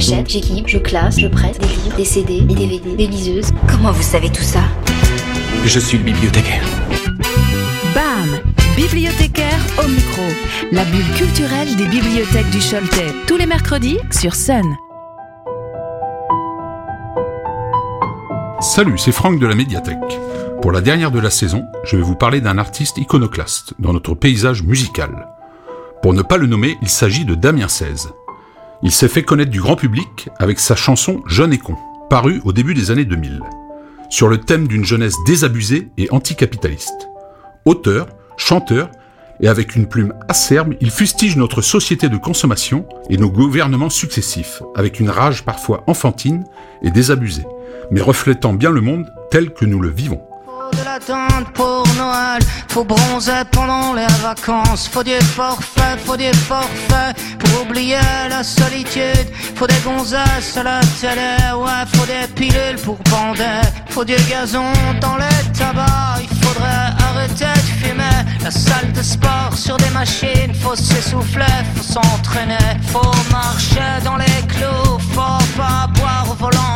J'achète, j'équipe, je classe, je prête des livres, des CD, des DVD, des liseuses. Comment vous savez tout ça? Je suis le bibliothécaire. BAM Bibliothécaire au micro. La bulle culturelle des bibliothèques du Choletais. Tous les mercredis sur Sun. Salut, c'est Franck de la médiathèque. Pour la dernière de la saison, je vais vous parler d'un artiste iconoclaste dans notre paysage musical. Pour ne pas le nommer, il s'agit de Damien XVI. Il s'est fait connaître du grand public avec sa chanson Jeune et con, parue au début des années 2000, sur le thème d'une jeunesse désabusée et anticapitaliste. Auteur, chanteur, et avec une plume acerbe, il fustige notre société de consommation et nos gouvernements successifs, avec une rage parfois enfantine et désabusée, mais reflétant bien le monde tel que nous le vivons de l'attente pour Noël, faut bronzer pendant les vacances, faut des forfaits, faut des forfaits pour oublier la solitude, faut des gonzesses à la télé, ouais, faut des pilules pour bander, faut du gazon dans les tabacs, il faudrait arrêter de fumer, la salle de sport sur des machines, faut s'essouffler, faut s'entraîner, faut marcher dans les clous, faut pas boire au volant,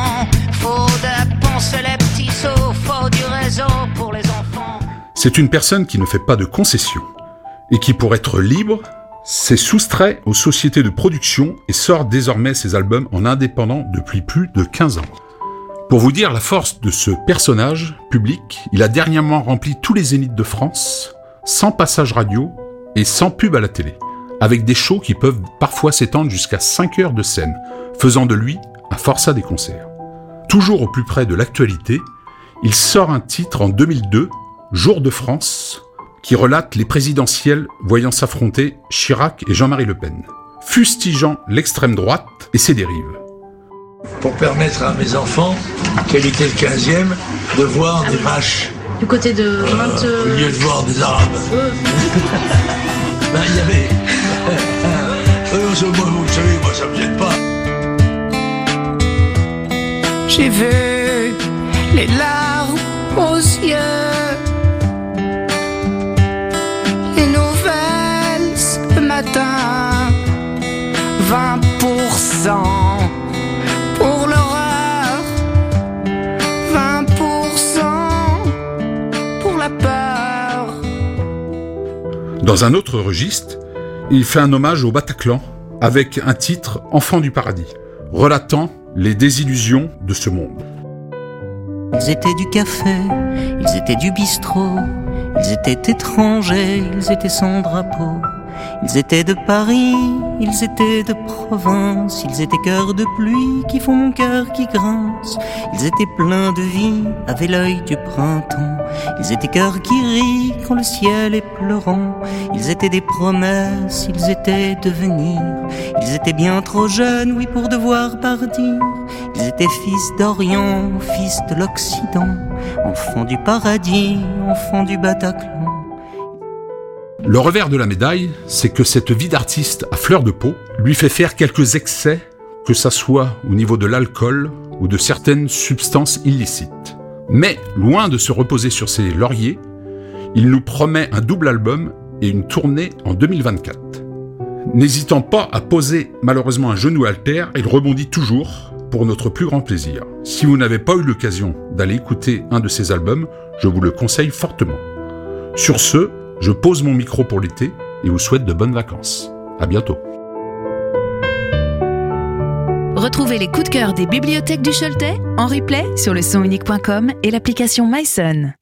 C'est une personne qui ne fait pas de concessions et qui, pour être libre, s'est soustrait aux sociétés de production et sort désormais ses albums en indépendant depuis plus de 15 ans. Pour vous dire la force de ce personnage public, il a dernièrement rempli tous les zéniths de France, sans passage radio et sans pub à la télé, avec des shows qui peuvent parfois s'étendre jusqu'à 5 heures de scène, faisant de lui un forçat des concerts. Toujours au plus près de l'actualité, il sort un titre en 2002, Jour de France, qui relate les présidentielles voyant s'affronter Chirac et Jean-Marie Le Pen, fustigeant l'extrême droite et ses dérives. Pour permettre à mes enfants, quel était le 15e, de voir des vaches. Du côté de 20... Euh, au lieu de voir des arabes. ben, il y avait... euh, moi, vous savez, moi, ça me gêne pas. J'ai vu les larmes aux yeux. Matin, 20% pour l'horreur, 20% pour la peur. Dans un autre registre, il fait un hommage au Bataclan avec un titre Enfant du paradis, relatant les désillusions de ce monde. Ils étaient du café, ils étaient du bistrot, ils étaient étrangers, ils étaient sans drapeau. Ils étaient de Paris, ils étaient de province, ils étaient cœurs de pluie qui font mon cœur qui grince. Ils étaient pleins de vie, avaient l'œil du printemps. Ils étaient cœurs qui rient quand le ciel est pleurant. Ils étaient des promesses, ils étaient devenir. Ils étaient bien trop jeunes, oui, pour devoir partir. Ils étaient fils d'Orient, fils de l'Occident, enfants du paradis, enfants du Bataclan. Le revers de la médaille, c'est que cette vie d'artiste à fleur de peau lui fait faire quelques excès, que ça soit au niveau de l'alcool ou de certaines substances illicites. Mais, loin de se reposer sur ses lauriers, il nous promet un double album et une tournée en 2024. N'hésitant pas à poser malheureusement un genou à terre, il rebondit toujours pour notre plus grand plaisir. Si vous n'avez pas eu l'occasion d'aller écouter un de ses albums, je vous le conseille fortement. Sur ce, je pose mon micro pour l'été et vous souhaite de bonnes vacances. À bientôt. Retrouvez les coups de cœur des bibliothèques du Choletais en replay sur le sonunique.com et l'application MySun.